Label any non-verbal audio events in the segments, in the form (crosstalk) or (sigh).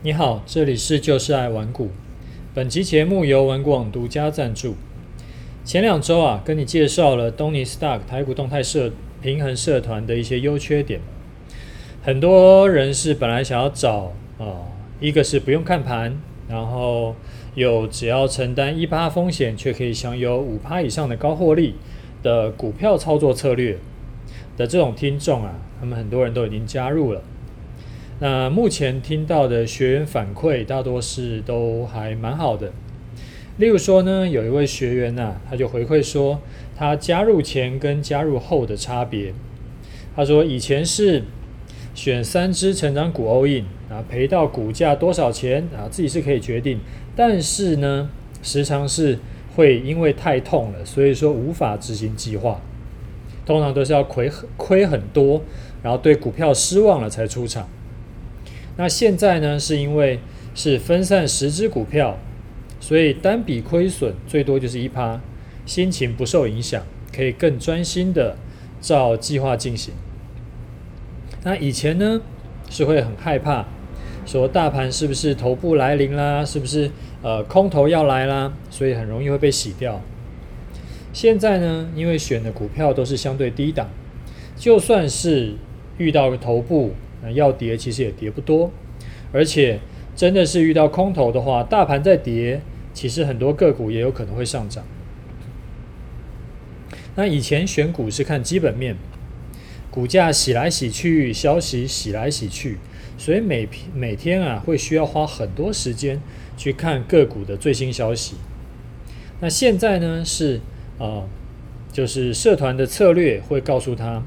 你好，这里是就是爱玩股。本期节目由玩股网独家赞助。前两周啊，跟你介绍了东尼 Stock 台股动态社平衡社团的一些优缺点。很多人是本来想要找啊、一个是不用看盘，然后有只要承担一趴风险，却可以享有五趴以上的高获利的股票操作策略的这种听众啊，他们很多人都已经加入了。那目前听到的学员反馈大多是都还蛮好的。例如说呢，有一位学员呐、啊，他就回馈说，他加入前跟加入后的差别。他说以前是选三只成长股 all in 啊，赔到股价多少钱啊，自己是可以决定，但是呢，时常是会因为太痛了，所以说无法执行计划。通常都是要亏亏很多，然后对股票失望了才出场。那现在呢，是因为是分散十只股票，所以单笔亏损最多就是一趴，心情不受影响，可以更专心的照计划进行。那以前呢，是会很害怕，说大盘是不是头部来临啦，是不是呃空头要来啦，所以很容易会被洗掉。现在呢，因为选的股票都是相对低档，就算是遇到个头部。那要跌其实也跌不多，而且真的是遇到空头的话，大盘在跌，其实很多个股也有可能会上涨。那以前选股是看基本面，股价洗来洗去，消息洗来洗去，所以每每天啊会需要花很多时间去看个股的最新消息。那现在呢是啊、就是社团的策略会告诉他，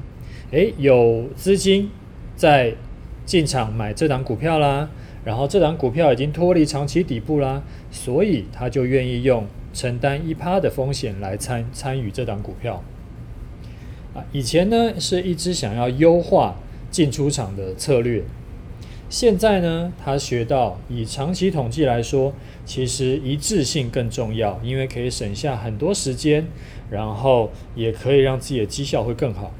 诶，有资金。在进场买这档股票啦，然后这档股票已经脱离长期底部啦，所以他就愿意用承担一趴的风险来参参与这档股票。啊，以前呢是一直想要优化进出场的策略，现在呢他学到以长期统计来说，其实一致性更重要，因为可以省下很多时间，然后也可以让自己的绩效会更好。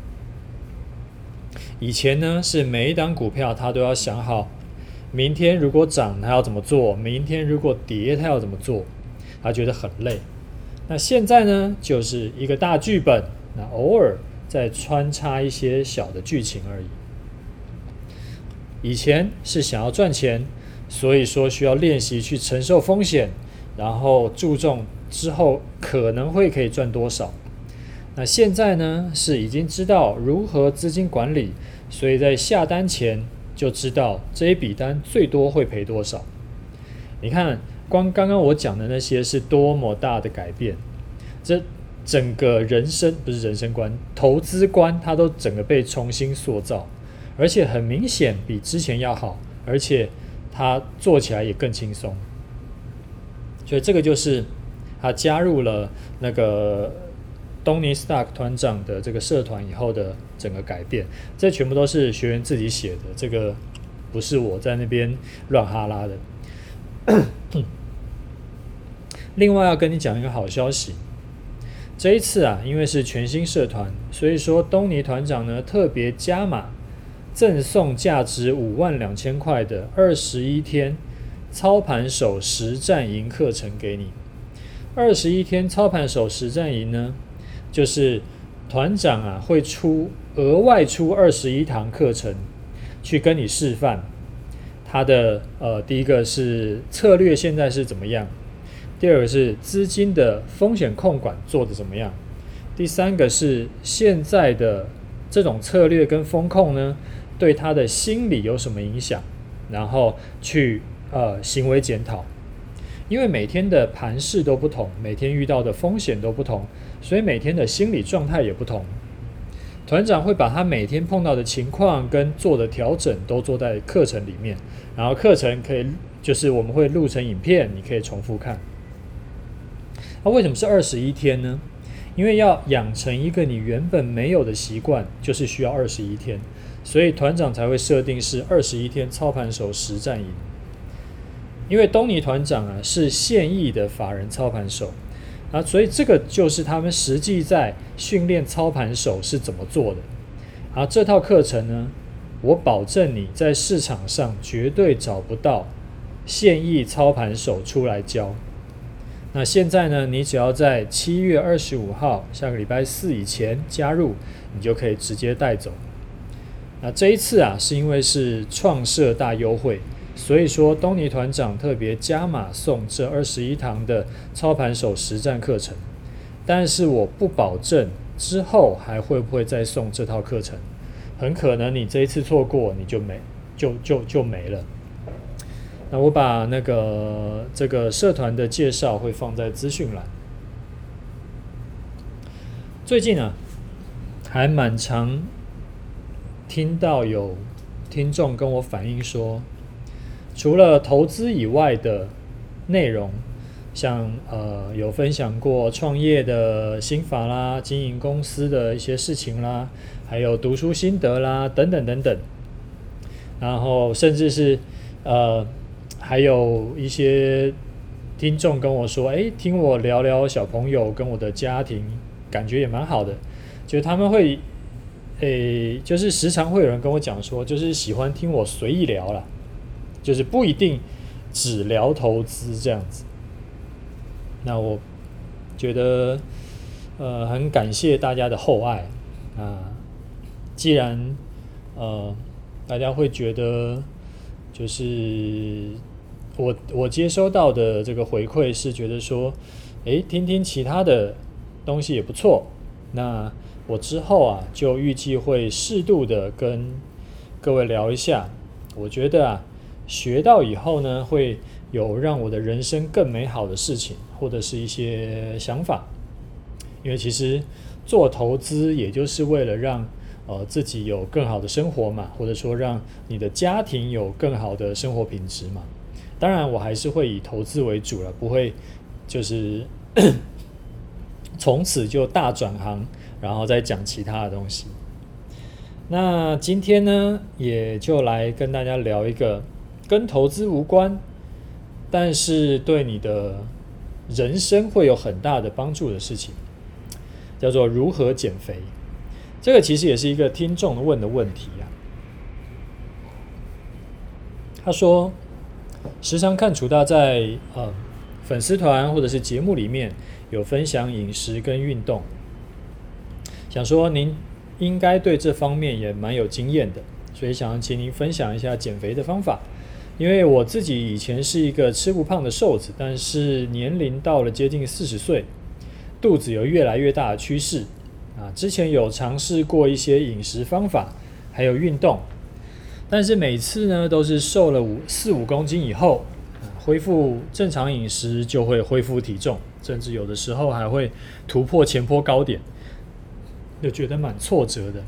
以前呢，是每一档股票他都要想好，明天如果涨他要怎么做，明天如果跌他要怎么做，他觉得很累。那现在呢，就是一个大剧本，那偶尔再穿插一些小的剧情而已。以前是想要赚钱，所以说需要练习去承受风险，然后注重之后可能会可以赚多少。那现在呢，是已经知道如何资金管理，所以在下单前就知道这一笔单最多会赔多少。你看，光刚刚我讲的那些是多么大的改变，这整个人生不是人生观，投资观它都整个被重新塑造，而且很明显比之前要好，而且它做起来也更轻松。所以这个就是他加入了那个。东尼 Stock 团长的这个社团以后的整个改变，这全部都是学员自己写的，这个不是我在那边乱哈拉的。(coughs) 另外要跟你讲一个好消息，这一次啊，因为是全新社团，所以说东尼团长呢特别加码，赠送价值五万两千块的二十一天操盘手实战营课程给你。二十一天操盘手实战营呢，就是团长啊，会出额外出二十一堂课程，去跟你示范他的呃，第一个是策略现在是怎么样，第二个是资金的风险控管做得怎么样，第三个是现在的这种策略跟风控呢，对他的心理有什么影响，然后去呃行为检讨。因为每天的盘势都不同，每天遇到的风险都不同，所以每天的心理状态也不同。团长会把他每天碰到的情况跟做的调整都做在课程里面，然后课程可以就是我们会录成影片，你可以重复看。那为什么是二十一天呢？因为要养成一个你原本没有的习惯，就是需要二十一天，所以团长才会设定是二十一天操盘手实战营。因为东尼团长啊是现役的法人操盘手啊，所以这个就是他们实际在训练操盘手是怎么做的。啊，这套课程呢，我保证你在市场上绝对找不到现役操盘手出来教。那现在呢，你只要在七月二十五号下个礼拜四以前加入，你就可以直接带走。那这一次啊，是因为是创设大优惠，所以说东尼团长特别加码送这二十一堂的操盘手实战课程。但是我不保证之后还会不会再送这套课程，很可能你这一次错过，你就没就就就没了。那我把那个这个社团的介绍会放在资讯栏。最近啊，还蛮常听到有听众跟我反映说，除了投资以外的内容，像呃有分享过创业的心法啦、经营公司的一些事情啦，还有读书心得啦等等等等，然后甚至是呃。还有一些听众跟我说：“诶，听我聊聊小朋友跟我的家庭，感觉也蛮好的。就他们会，诶，就是时常会有人跟我讲说，就是喜欢听我随意聊啦，就是不一定只聊投资这样子。那我觉得，呃，很感谢大家的厚爱啊。既然呃，大家会觉得就是。”我我接收到的这个回馈是觉得说，诶，听听其他的东西也不错。那我之后啊，就预计会适度的跟各位聊一下。我觉得啊，学到以后呢，会有让我的人生更美好的事情，或者是一些想法。因为其实做投资，也就是为了让呃自己有更好的生活嘛，或者说让你的家庭有更好的生活品质嘛。当然，我还是会以投资为主了，不会就是 (coughs) 从此就大转行，然后再讲其他的东西。那今天呢，也就来跟大家聊一个跟投资无关，但是对你的人生会有很大的帮助的事情，叫做如何减肥。这个其实也是一个听众问的问题啊。他说。时常看楚大在呃粉丝团或者是节目里面有分享饮食跟运动，想说您应该对这方面也蛮有经验的，所以想请您分享一下减肥的方法。因为我自己以前是一个吃不胖的瘦子，但是年龄到了接近四十岁，肚子有越来越大的趋势啊。之前有尝试过一些饮食方法，还有运动。但是每次呢，都是瘦了五四五公斤以后，恢复正常饮食就会恢复体重，甚至有的时候还会突破前坡高点，就觉得蛮挫折的。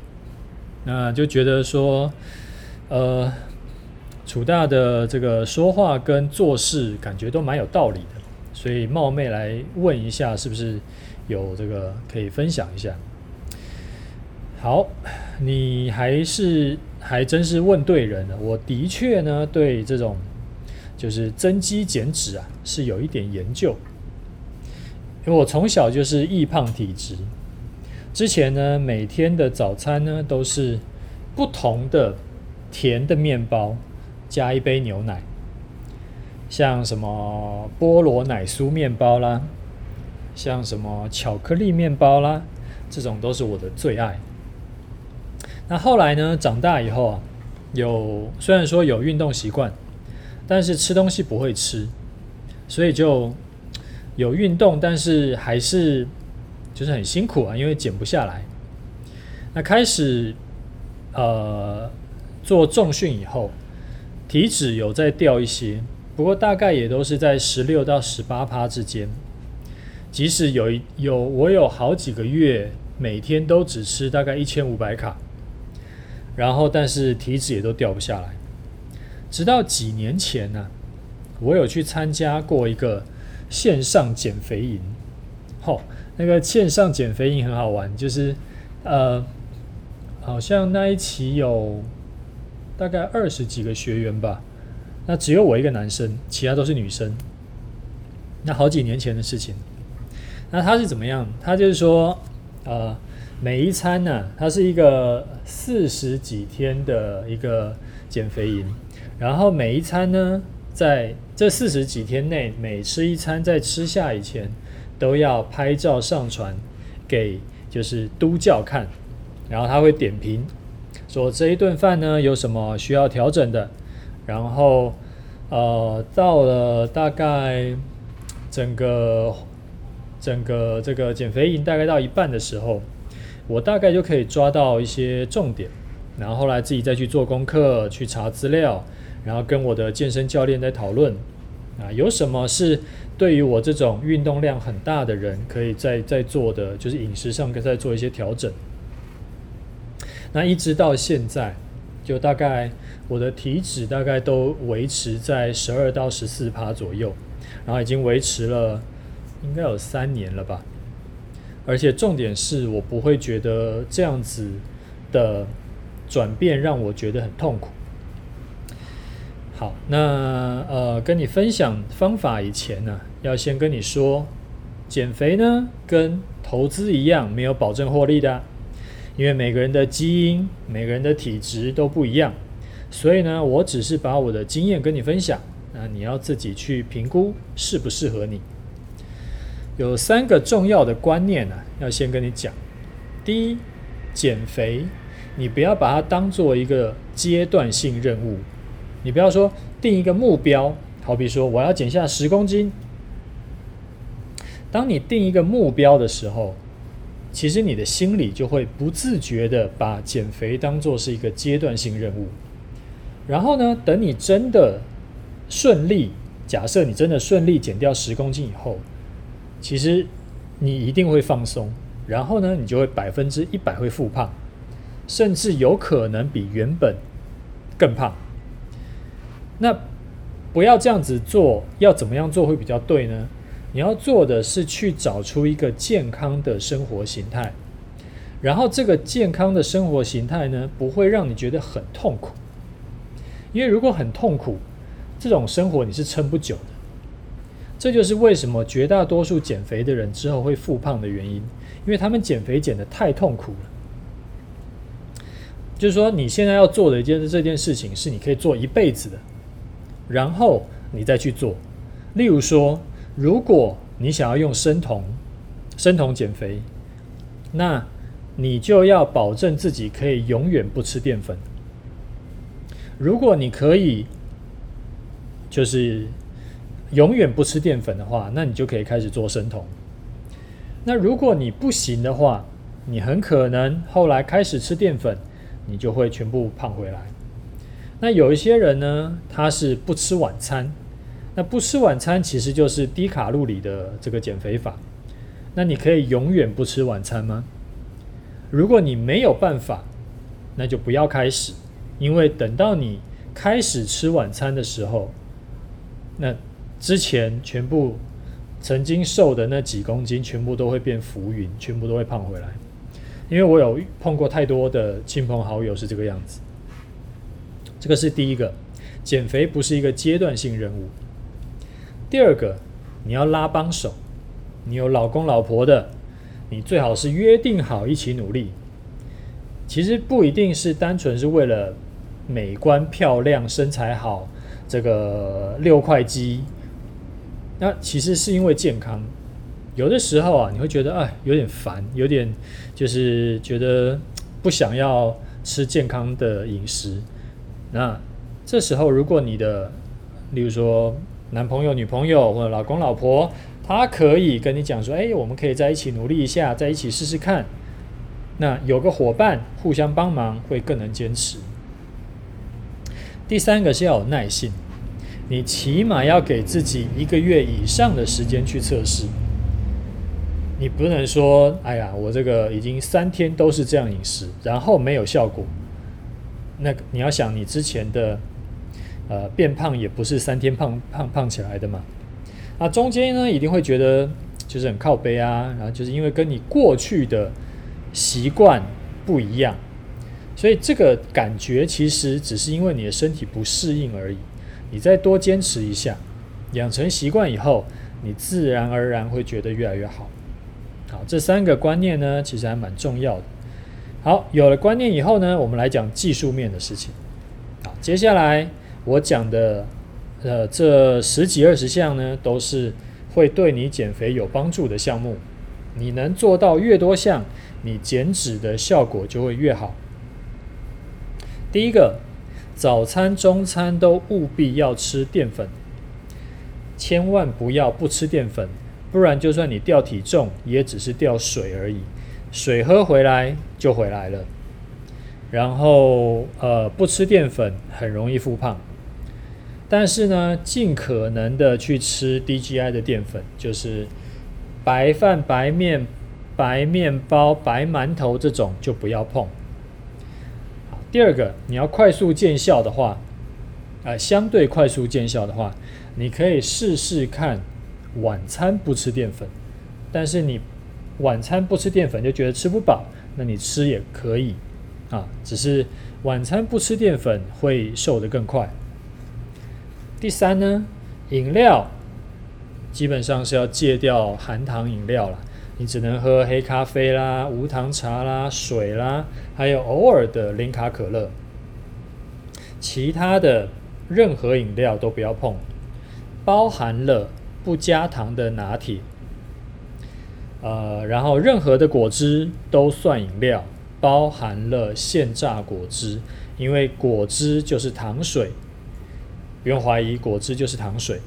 那就觉得说，呃，楚大的这个说话跟做事感觉都蛮有道理的，所以冒昧来问一下，是不是有这个可以分享一下？好，你还是。还真是问对人了。我的确呢，对这种就是增肌减脂啊，是有一点研究。因为我从小就是易胖体质，之前呢，每天的早餐呢都是不同的甜的面包加一杯牛奶，像什么菠萝奶酥面包啦，像什么巧克力面包啦，这种都是我的最爱。那后来呢？长大以后啊，有虽然说有运动习惯，但是吃东西不会吃，所以就有运动，但是还是就是很辛苦啊，因为减不下来。那开始呃做重训以后，体脂有在掉一些，不过大概也都是在十六到十八趴之间。即使有有我有好几个月每天都只吃大概一千五百卡。然后，但是体脂也都掉不下来。直到几年前呢、我有去参加过一个线上减肥营。吼、那个线上减肥营很好玩，就是呃，好像那一期有大概二十几个学员吧。那只有我一个男生，其他都是女生。那好几年前的事情。那他是怎么样？他就是说，呃。每一餐呢、啊，它是一个四十几天的一个减肥营，然后每一餐呢，在这四十几天内，每吃一餐，在吃下以前，都要拍照上传给就是督教看，然后他会点评，说这一顿饭呢有什么需要调整的，然后呃到了大概整个整个这个减肥营大概到一半的时候，我大概就可以抓到一些重点，然后后来自己再去做功课，去查资料。然后跟我的健身教练在讨论，啊，有什么是对于我这种运动量很大的人可以在在做的，就是饮食上可以再做一些调整。那一直到现在，就大概我的体脂大概都维持在十二到十四趴左右，然后已经维持了应该有三年了吧。而且重点是我不会觉得这样子的转变让我觉得很痛苦。好，那呃，跟你分享方法以前呢，要先跟你说，减肥呢跟投资一样，没有保证获利的，因为每个人的基因、每个人的体质都不一样，所以呢，我只是把我的经验跟你分享，那你要自己去评估适不适合你。有三个重要的观念呢，要先跟你讲。第一，减肥，你不要把它当做一个阶段性任务。你不要说定一个目标，好比说我要减下十公斤。当你定一个目标的时候，其实你的心里就会不自觉的把减肥当作是一个阶段性任务。然后呢，等你真的顺利，假设你真的顺利减掉十公斤以后，其实你一定会放松，然后呢，你就会百分之一百会复胖，甚至有可能比原本更胖。那不要这样子做，要怎么样做会比较对呢？你要做的是去找出一个健康的生活形态，然后这个健康的生活形态呢，不会让你觉得很痛苦，因为如果很痛苦，这种生活你是撑不久的。这就是为什么绝大多数减肥的人之后会复胖的原因，因为他们减肥减得太痛苦了。就是说，你现在要做的一件这件事情，是你可以做一辈子的。然后你再去做，例如说，如果你想要用生酮，生酮减肥，那你就要保证自己可以永远不吃淀粉。如果你可以，就是永远不吃淀粉的话，那你就可以开始做生酮。那如果你不行的话，你很可能后来开始吃淀粉，你就会全部胖回来。那有一些人呢，他是不吃晚餐。那不吃晚餐其实就是低卡路里的这个减肥法。那你可以永远不吃晚餐吗？如果你没有办法，那就不要开始，因为等到你开始吃晚餐的时候，那之前全部曾经瘦的那几公斤全部都会变浮云，全部都会胖回来。因为我有碰过太多的亲朋好友是这个样子。这个是第一个，减肥不是一个阶段性任务。第二个，你要拉帮手，你有老公老婆的，你最好是约定好一起努力。其实不一定是单纯是为了美观漂亮、身材好，这个六块肌。那其实是因为健康。有的时候啊，你会觉得哎，有点烦，有点就是觉得不想要吃健康的饮食。那这时候，如果你的，例如说男朋友、女朋友或者老公、老婆，他可以跟你讲说：“哎，我们可以在一起努力一下，在一起试试看。”那有个伙伴互相帮忙，会更能坚持。第三个是要有耐性，你起码要给自己一个月以上的时间去测试。你不能说：“哎呀，我这个已经三天都是这样饮食，然后没有效果。”那你要想，你之前的呃变胖也不是三天胖胖胖起来的嘛？那中间呢，一定会觉得就是很靠背啊，然后就是因为跟你过去的习惯不一样，所以这个感觉其实只是因为你的身体不适应而已。你再多坚持一下，养成习惯以后，你自然而然会觉得越来越好。好，这三个观念呢，其实还蛮重要的。好，有了观念以后呢，我们来讲技术面的事情。好，接下来我讲的呃，这十几二十项呢，都是会对你减肥有帮助的项目。你能做到越多项，你减脂的效果就会越好。第一个，早餐、中餐都务必要吃淀粉，千万不要不吃淀粉，不然就算你掉体重，也只是掉水而已，水喝回来就回来了。然后，呃，不吃淀粉很容易复胖。但是呢，尽可能的去吃低 GI 的淀粉，就是白饭、白面、白面包、白馒头这种就不要碰。第二个，你要快速见效的话，呃，相对快速见效的话，你可以试试看晚餐不吃淀粉。但是你晚餐不吃淀粉就觉得吃不饱，那你吃也可以啊，只是晚餐不吃淀粉会瘦得更快。第三呢，饮料基本上是要戒掉含糖饮料了，你只能喝黑咖啡啦、无糖茶啦、水啦，还有偶尔的零卡可乐。其他的任何饮料都不要碰，包含了不加糖的拿铁。呃，然后任何的果汁都算饮料，包含了现榨果汁，因为果汁就是糖水。不用怀疑，果汁就是糖水。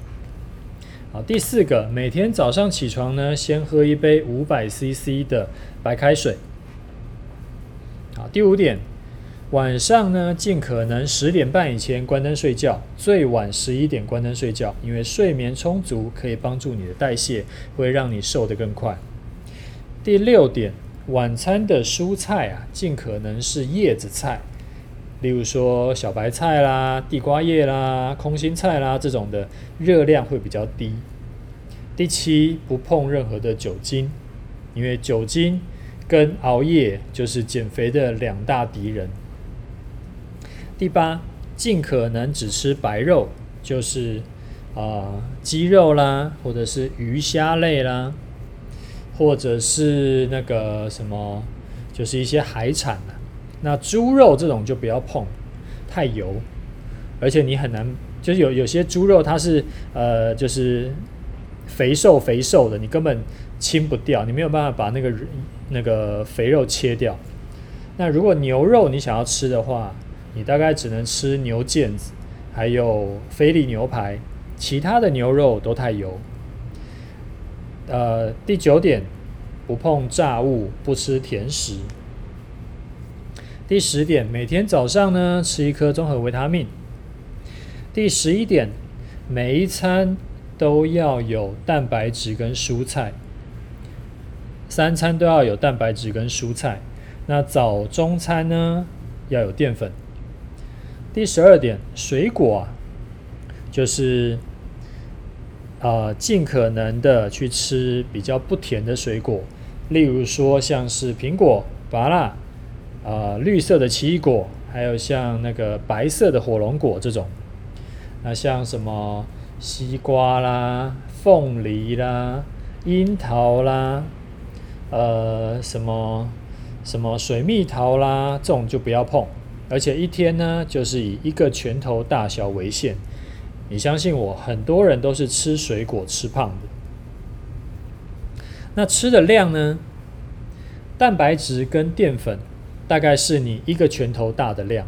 好，第四个，每天早上起床呢，先喝一杯五百 CC 的白开水。好，第五点，晚上呢，尽可能十点半以前关灯睡觉，最晚十一点关灯睡觉，因为睡眠充足可以帮助你的代谢，会让你瘦得更快。第六点，晚餐的蔬菜啊，尽可能是叶子菜。例如说小白菜啦、地瓜叶啦、空心菜啦这种的热量会比较低。第七，不碰任何的酒精，因为酒精跟熬夜就是减肥的两大敌人。第八，尽可能只吃白肉，就是啊、鸡肉啦，或者是鱼虾类啦，或者是那个什么，就是一些海产啦。那猪肉这种就不要碰，太油，而且你很难，就是有有些猪肉它是呃就是肥瘦肥瘦的，你根本清不掉，你没有办法把那个那个肥肉切掉。那如果牛肉你想要吃的话，你大概只能吃牛腱子，还有菲力牛排，其他的牛肉都太油。呃，第九点，不碰炸物，不吃甜食。第十点，每天早上呢吃一颗综合维他命。第十一点，每一餐都要有蛋白质跟蔬菜，三餐都要有蛋白质跟蔬菜。那早中餐呢要有淀粉。第十二点，水果啊，就是啊，尽可能的去吃比较不甜的水果，例如说像是苹果、芭乐。呃，绿色的奇异果，还有像那个白色的火龙果这种，那像什么西瓜啦、凤梨啦、樱桃啦，呃，什么什么水蜜桃啦，这种就不要碰。而且一天呢，就是以一个拳头大小为限。你相信我，很多人都是吃水果吃胖的。那吃的量呢？蛋白质跟淀粉。大概是你一个拳头大的量，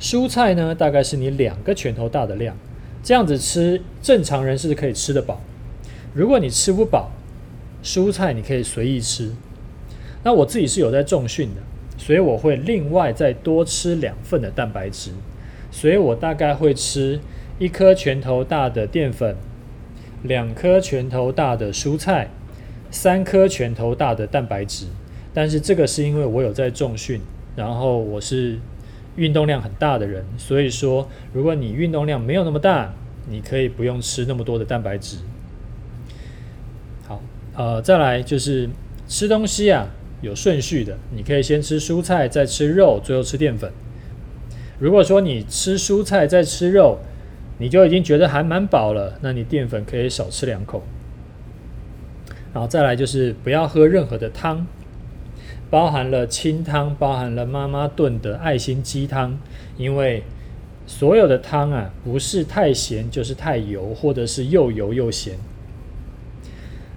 蔬菜呢，大概是你两个拳头大的量，这样子吃，正常人是可以吃得饱。如果你吃不饱，蔬菜你可以随意吃。那我自己是有在重训的，所以我会另外再多吃两份的蛋白质，所以我大概会吃一颗拳头大的淀粉，两颗拳头大的蔬菜，三颗拳头大的蛋白质。但是这个是因为我有在重训，然后我是运动量很大的人，所以说如果你运动量没有那么大，你可以不用吃那么多的蛋白质。好，呃，再来就是吃东西啊，有顺序的，你可以先吃蔬菜，再吃肉，最后吃淀粉。如果说你吃蔬菜再吃肉，你就已经觉得还蛮饱了，那你淀粉可以少吃两口。然后再来就是不要喝任何的汤。包含了清汤，包含了妈妈炖的爱心鸡汤，因为所有的汤啊，不是太咸就是太油，或者是又油又咸。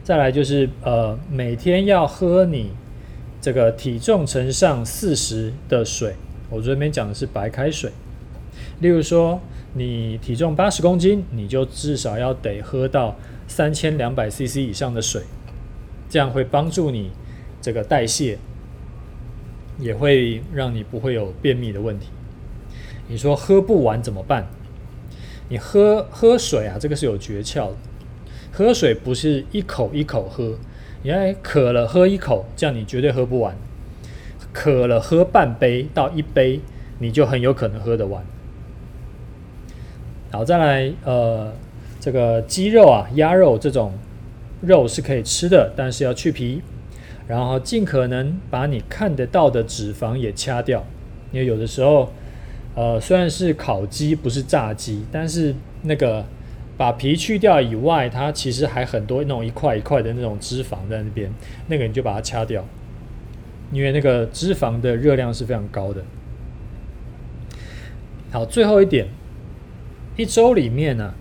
再来就是呃，每天要喝你这个体重乘上四十的水。我这边讲的是白开水。例如说，你体重八十公斤，你就至少要得喝到三千两百 CC 以上的水，这样会帮助你这个代谢，也会让你不会有便秘的问题。你说喝不完怎么办？你喝喝水啊，这个是有诀窍的。喝水不是一口一口喝，你看渴了喝一口，这样你绝对喝不完。渴了喝半杯到一杯，你就很有可能喝得完。好，再来，呃，这个鸡肉啊、鸭肉这种肉是可以吃的，但是要去皮，然后尽可能把你看得到的脂肪也掐掉，因为有的时候。呃，虽然是烤鸡，不是炸鸡，但是那个把皮去掉以外，它其实还很多那种一块一块的那种脂肪在那边，那个你就把它掐掉，因为那个脂肪的热量是非常高的。好，最后一点，一周里面呢、啊，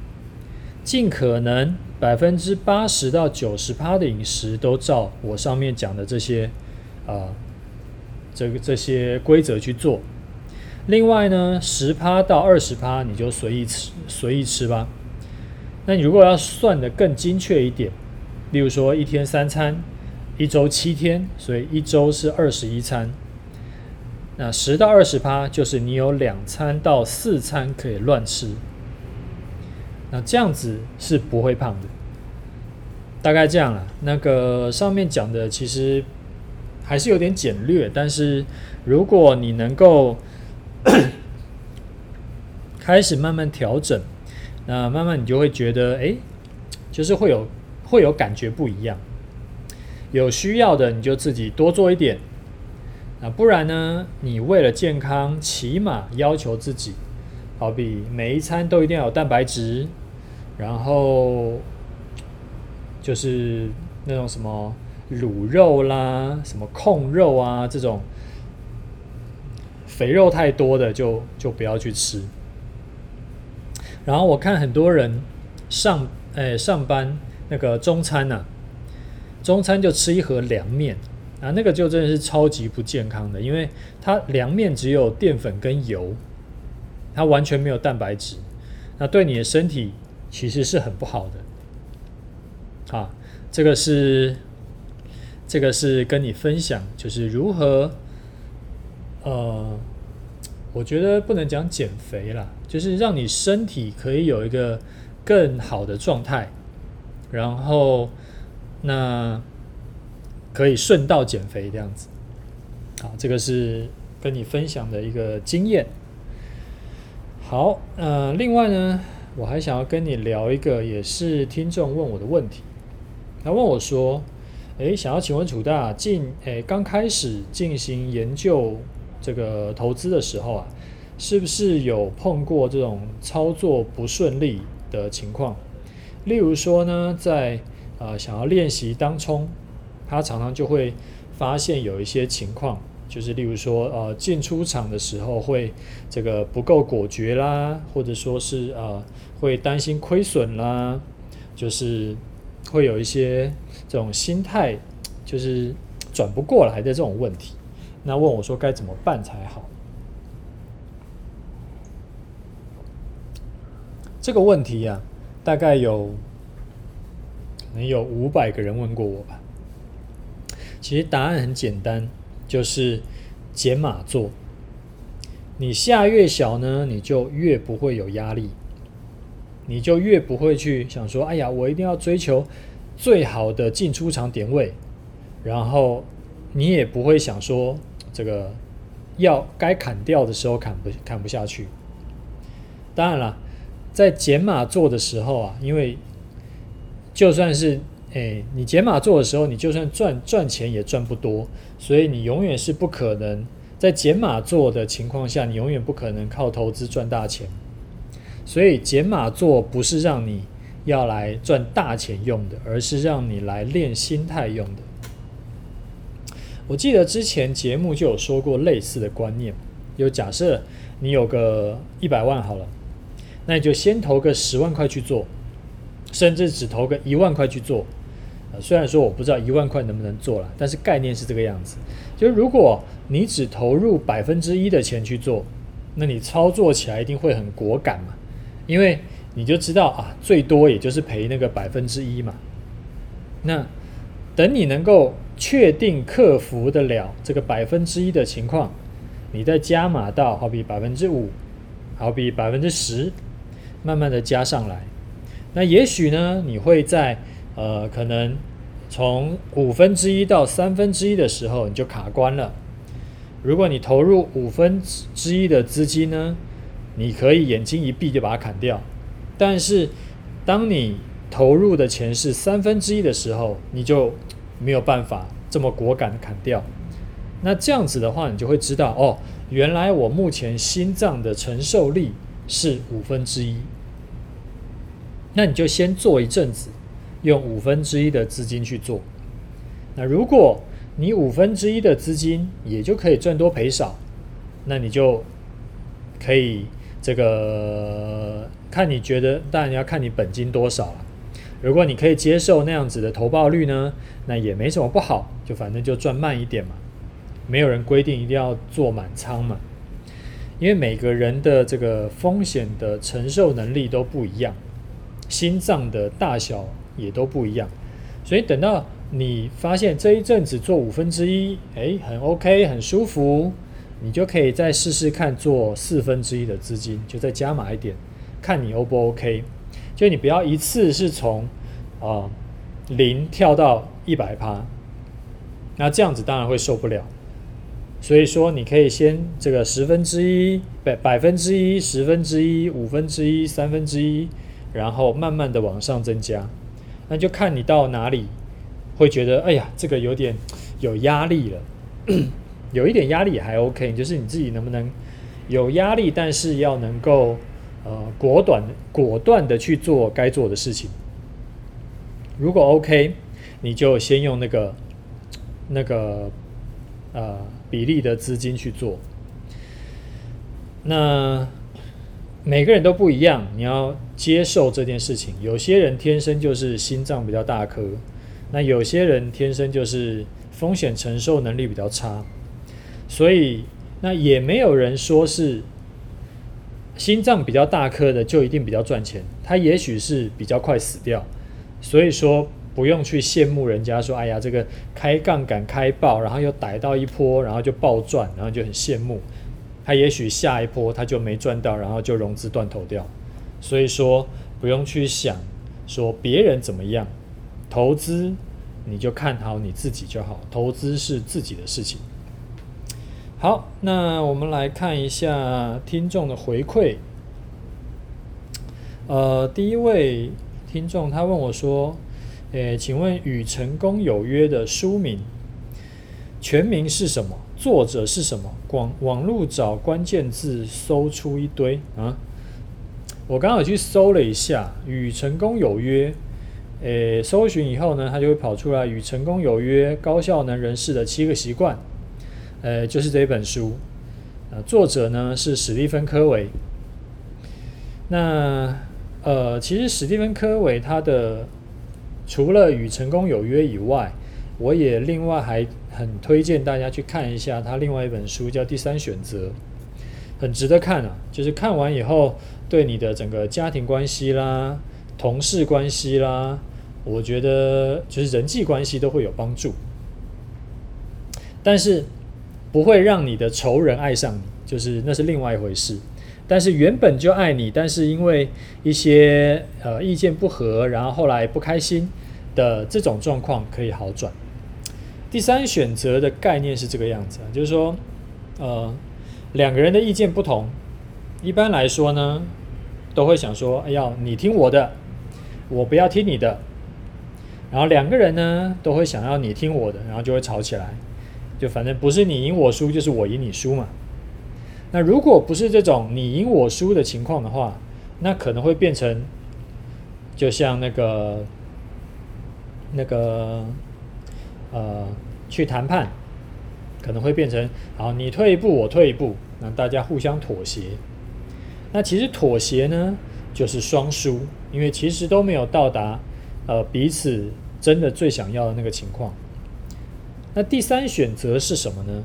尽可能百分之八十到九十趴的饮食都照我上面讲的这些啊、这个这些规则去做。另外呢，十趴到二十趴你就随意吃，随意吃吧。那你如果要算得更精确一点，例如说一天三餐，一周七天，所以一周是二十一餐。那十到二十趴就是你有两餐到四餐可以乱吃。这样子是不会胖的，大概这样了。那个上面讲的其实还是有点简略，但是如果你能够。(coughs) 开始慢慢调整，那慢慢你就会觉得，哎，就是会有会有感觉不一样。有需要的你就自己多做一点，啊，不然呢，你为了健康，起码要求自己，好比每一餐都一定要有蛋白质，然后就是那种什么卤肉啦，什么控肉啊这种。肥肉太多的就就不要去吃。然后我看很多人上诶上班那个中餐呐、中餐就吃一盒凉面啊，那个就真的是超级不健康的，因为它凉面只有淀粉跟油，它完全没有蛋白质，那对你的身体其实是很不好的。啊，这个是这个是跟你分享，就是如何。呃，我觉得不能讲减肥啦，就是让你身体可以有一个更好的状态，然后那可以顺道减肥这样子。好，这个是跟你分享的一个经验。好，呃，另外呢，我还想要跟你聊一个，也是听众问我的问题。他问我说：“诶，想要请问楚大进，诶，刚开始进行研究。”这个投资的时候啊，是不是有碰过这种操作不顺利的情况？例如说呢，在呃想要练习当冲，他常常就会发现有一些情况，就是例如说呃进出场的时候会这个不够果决啦，或者说是呃会担心亏损啦，就是会有一些这种心态就是转不过来的这种问题。那问我说该怎么办才好？这个问题呀、啊，大概有可能有五百个人问过我吧。其实答案很简单，就是减码做。你下越小呢，你就越不会有压力，你就越不会去想说：“哎呀，我一定要追求最好的进出场点位。”然后你也不会想说。这个要该砍掉的时候砍不砍不下去。当然了，在减码做的时候啊，因为就算是诶你减码做的时候，你就算赚赚钱也赚不多，所以你永远是不可能在减码做的情况下，你永远不可能靠投资赚大钱。所以减码做不是让你要来赚大钱用的，而是让你来练心态用的。我记得之前节目就有说过类似的观念，有假设你有个一百万好了，那你就先投个十万块去做，甚至只投个一万块去做。虽然说我不知道一万块能不能做了，但是概念是这个样子。就是如果你只投入百分之一的钱去做，那你操作起来一定会很果敢嘛，因为你就知道啊，最多也就是赔那个百分之一嘛。那等你能够确定克服得了这个百分之一的情况，你再加码到好比百分之五，好比百分之十，慢慢的加上来。那也许呢，你会在呃，可能从五分之一到三分之一的时候，你就卡关了。如果你投入五分之一的资金呢，你可以眼睛一闭就把它砍掉。但是，当你投入的钱是三分之一的时候，你就没有办法这么果敢的砍掉。那这样子的话，你就会知道哦，原来我目前心脏的承受力是五分之一。那你就先做一阵子。用五分之一的资金去做，那如果你五分之一的资金也就可以赚多赔少，那你就可以这个看你觉得，当然要看你本金多少了。如果你可以接受那样子的投报率呢，那也没什么不好，就反正就赚慢一点嘛。没有人规定一定要做满仓嘛，因为每个人的这个风险的承受能力都不一样，心脏的大小。也都不一样，所以等到你发现这一阵子做五分之一，哎，很 OK，很舒服，你就可以再试试看做四分之一的资金，就再加码一点，看你 O 不 OK。就你不要一次是从啊零跳到一百趴，那这样子当然会受不了。所以说你可以先这个十分之一、百百分之一、十分之一、五分之一、三分之一，然后慢慢的往上增加。那就看你到哪里会觉得，哎呀，这个有点有压力了，(clears throat) 有一点压力也还 OK，就是你自己能不能有压力，但是要能够呃果断果断的去做该做的事情。如果 OK，你就先用那个那个呃比例的资金去做。那。每个人都不一样，你要接受这件事情。有些人天生就是心脏比较大颗，那有些人天生就是风险承受能力比较差，所以那也没有人说是心脏比较大颗的就一定比较赚钱，他也许是比较快死掉。所以说不用去羡慕人家说，哎呀，这个开杠杆开爆，然后又逮到一波，然后就暴赚，然后就很羡慕。他也许下一波他就没赚到，然后就融资断头掉。所以说不用去想说别人怎么样，投资你就看好你自己就好，投资是自己的事情。好，那我们来看一下听众的回馈。呃，第一位听众他问我说：“诶，请问《与成功有约》的书名全名是什么？”作者是什么？广网络找关键字搜出一堆啊！我刚好去搜了一下《与成功有约》，诶，搜寻以后呢，它就会跑出来《与成功有约：高效能人士的七个习惯》，呃，就是这一本书。呃，作者呢是史蒂芬·科维。那呃，其实史蒂芬·科维他的除了《与成功有约》以外，我也另外还。很推荐大家去看一下他另外一本书，叫《第三选择》，很值得看啊！就是看完以后，对你的整个家庭关系啦、同事关系啦，我觉得就是人际关系都会有帮助。但是不会让你的仇人爱上你，就是那是另外一回事。但是原本就爱你，但是因为一些呃意见不合，然后后来不开心的这种状况可以好转。第三选择的概念是这个样子，就是说，呃，两个人的意见不同，一般来说呢，都会想说，哎呀，你听我的，我不要听你的。然后两个人呢，都会想要你听我的，然后就会吵起来，就反正不是你赢我输，就是我赢你输嘛。那如果不是这种你赢我输的情况的话，那可能会变成，就像那个，那个，呃。去谈判可能会变成好，你退一步，我退一步，那大家互相妥协。那其实妥协呢，就是双输，因为其实都没有到达呃彼此真的最想要的那个情况。那第三选择是什么呢？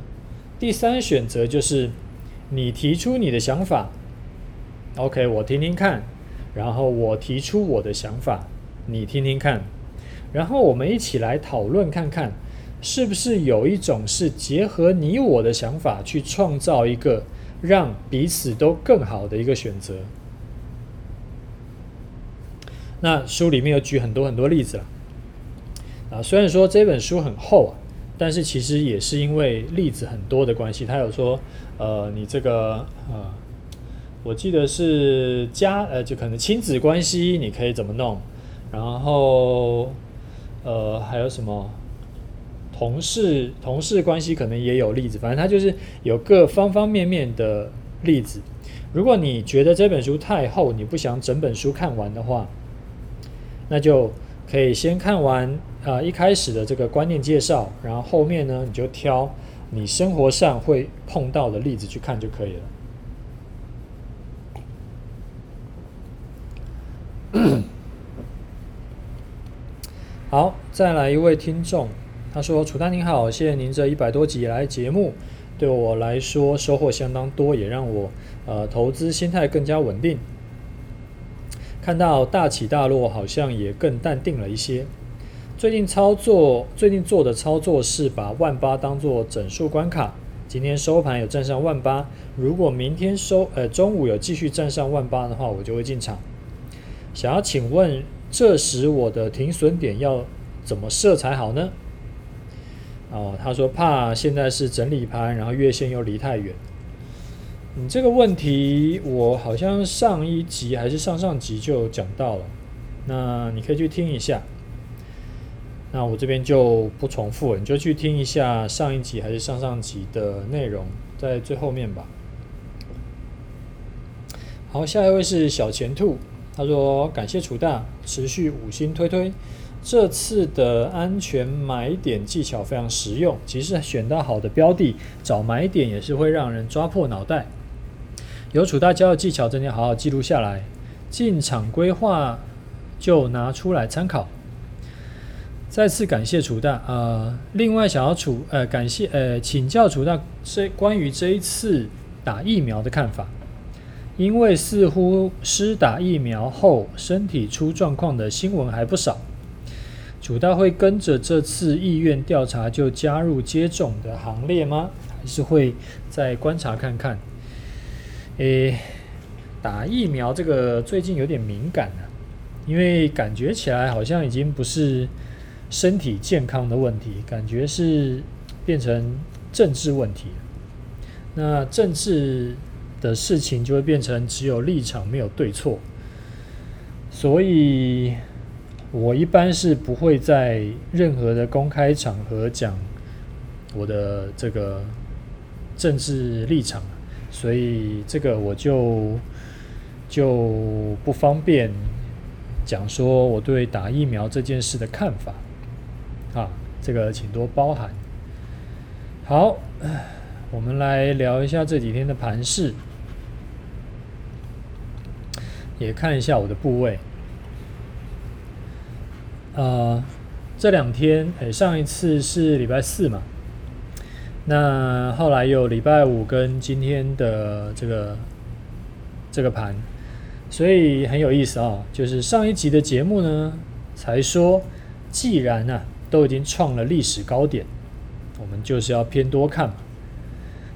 第三选择就是你提出你的想法，OK，我听听看，然后我提出我的想法，你听听看，然后我们一起来讨论看看，是不是有一种是结合你我的想法去创造一个让彼此都更好的一个选择。那书里面有举很多很多例子了，啊，虽然说这本书很厚啊。但是其实也是因为例子很多的关系，他有说，呃，你这个呃，我记得是家呃，就可能亲子关系你可以怎么弄，然后呃还有什么同事同事关系可能也有例子，反正他就是有各方方面面的例子。如果你觉得这本书太厚，你不想整本书看完的话，那就可以先看完。啊、呃，一开始的这个观念介绍，然后后面呢，你就挑你生活上会碰到的例子去看就可以了。(coughs) 好，再来一位听众，他说：“楚丹您好，谢谢您这一百多集以来节目，对我来说收获相当多，也让我呃投资心态更加稳定，看到大起大落，好像也更淡定了一些。”最近操作，最近做的操作是把万八当做整数关卡。今天收盘有站上万八，如果明天收呃中午有继续站上万八的话，我就会进场。想要请问，这时我的停损点要怎么设才好呢？哦，他说怕现在是整理盘，然后月线又离太远。你这个问题，我好像上一集还是上上集就讲到了，那你可以去听一下。那我这边就不重复了，你就去听一下上一集还是上上集的内容，在最后面吧。好，下一位是小钱兔，他说感谢楚大持续五星推推，这次的安全买点技巧非常实用，即使选到好的标的，找买点也是会让人抓破脑袋。有楚大教的技巧，真的要好好记录下来，进场规划就拿出来参考。再次感谢楚大，呃，另外想要楚，呃，感谢，呃，请教楚大这关于这一次打疫苗的看法，因为似乎施打疫苗后身体出状况的新闻还不少，主大会跟着这次意愿调查就加入接种的行列吗？还是会再观察看看？诶，打疫苗这个最近有点敏感了，因为感觉起来好像已经不是。身体健康的问题，感觉是变成政治问题。那政治的事情就会变成只有立场没有对错。所以，我一般是不会在任何的公开场合讲我的这个政治立场，所以这个我就就不方便讲说我对打疫苗这件事的看法。啊，这个请多包涵。好，我们来聊一下这几天的盘势，也看一下我的部位。呃，这两天，哎，上一次是礼拜四嘛，那后来有礼拜五跟今天的这个这个盘，所以很有意思啊、就是上一集的节目呢，才说，既然呢、啊。都已经创了历史高点，我们就是要偏多看嘛。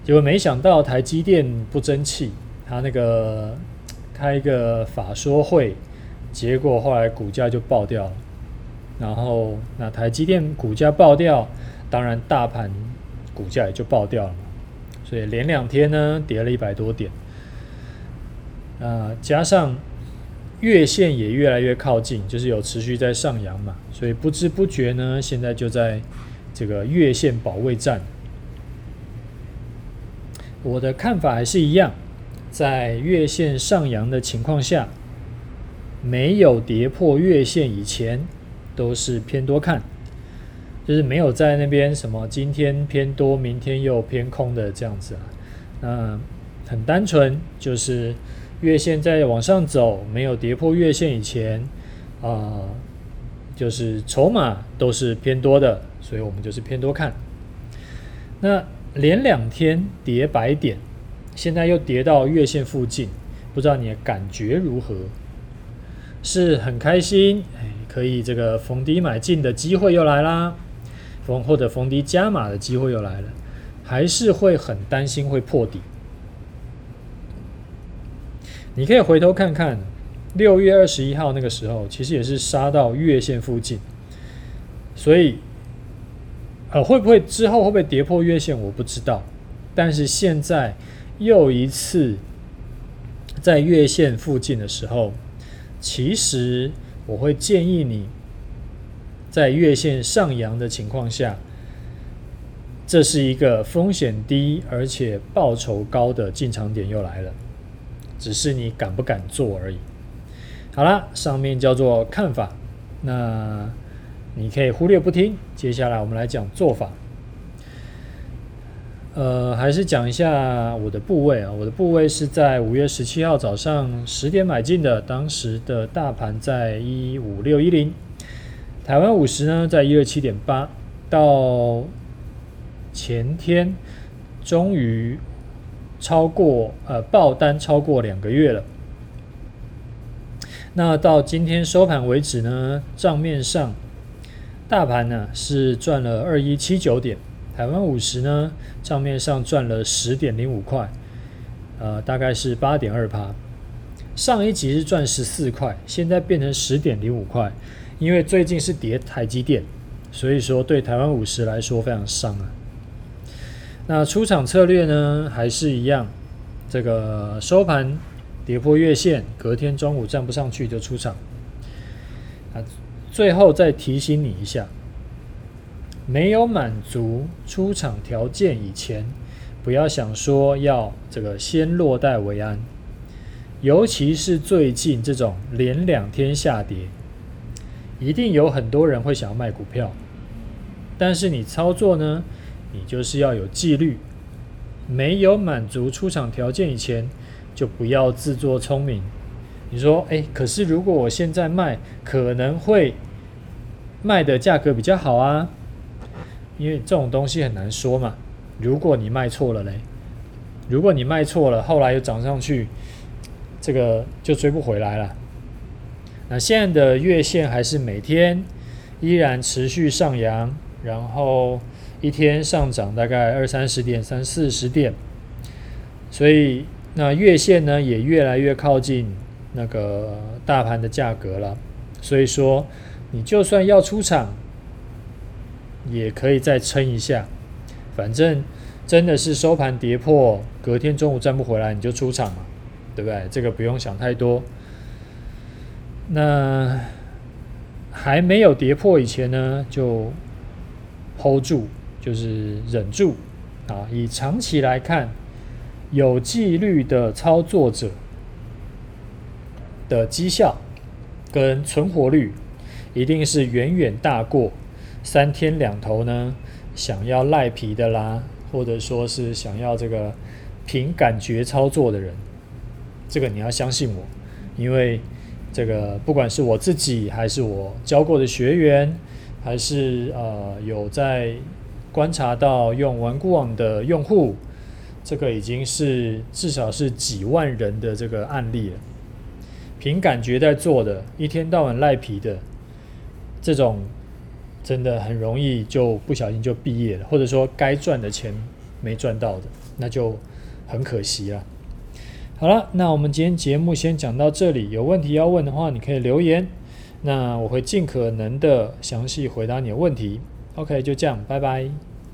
结果没想到台积电不争气，他那个 (tsk) 开一个法说会，结果后来股价就爆掉了。然后那台积电股价爆掉，当然大盘股价也就爆掉了嘛。所以连两天呢跌了一百多点，啊，加上。月线也越来越靠近，就是有持续在上扬嘛，所以不知不觉呢，现在就在这个月线保卫战。我的看法还是一样，在月线上扬的情况下，没有跌破月线以前，都是偏多看，就是没有在那边什么今天偏多，明天又偏空的这样子啊。那很单纯，就是月线在往上走，没有跌破月线以前，啊、就是筹码都是偏多的，所以我们就是偏多看。那连两天跌百点，现在又跌到月线附近，不知道你的感觉如何？是很开心，哎，可以这个逢低买进的机会又来啦，逢或者逢低加码的机会又来了，还是会很担心会破底。你可以回头看看，六月二十一号那个时候，其实也是杀到月线附近，所以，呃，会不会之后会不会跌破月线，我不知道。但是现在又一次在月线附近的时候，其实我会建议你，在月线上扬的情况下，这是一个风险低而且报酬高的进场点又来了。只是你敢不敢做而已。好了，上面叫做看法，那你可以忽略不听。接下来我们来讲做法。呃，还是讲一下我的部位啊，我的部位是在五月十七号早上十点买进的，当时的大盘在一五六一零，台湾五十呢在一二七点八，到前天终于。超过呃，爆单超过两个月了。那到今天收盘为止呢，账面上大盘呢是赚了二一七九点，台湾五十呢账面上赚了十点零五块，呃，大概是八点二趴。上一集是赚十四块，现在变成十点零五块，因为最近是跌台积电，所以说对台湾五十来说非常伤啊。那出场策略呢，还是一样，这个收盘跌破月线，隔天中午站不上去就出场。啊，最后再提醒你一下，没有满足出场条件以前，不要想说要这个先落袋为安，尤其是最近这种连两天下跌，一定有很多人会想要卖股票，但是你操作呢？你就是要有纪律，没有满足出场条件以前，就不要自作聪明。你说，哎，可是如果我现在卖，可能会卖的价格比较好啊，因为这种东西很难说嘛。如果你卖错了嘞，如果你卖错了，后来又涨上去，这个就追不回来了。那现在的月线还是每天依然持续上扬，然后。一天上涨大概二三十点、三四十点，所以那月线呢也越来越靠近那个大盘的价格了。所以说，你就算要出场，也可以再撑一下。反正真的是收盘跌破，隔天中午站不回来，你就出场嘛，对不对？这个不用想太多。那还没有跌破以前呢，就 hold 住。就是忍住啊！以长期来看，有纪律的操作者的绩效跟存活率，一定是远远大过三天两头呢想要赖皮的啦，或者说是想要这个凭感觉操作的人。这个你要相信我，因为这个不管是我自己，还是我教过的学员，还是呃有在。观察到用顽固网的用户，这个已经是至少是几万人的这个案例了。凭感觉在做的，一天到晚赖皮的，这种真的很容易就不小心就毕业了，或者说该赚的钱没赚到的，那就很可惜了。好了，那我们今天节目先讲到这里。有问题要问的话，你可以留言，那我会尽可能的详细回答你的问题。OK，就这样，拜拜。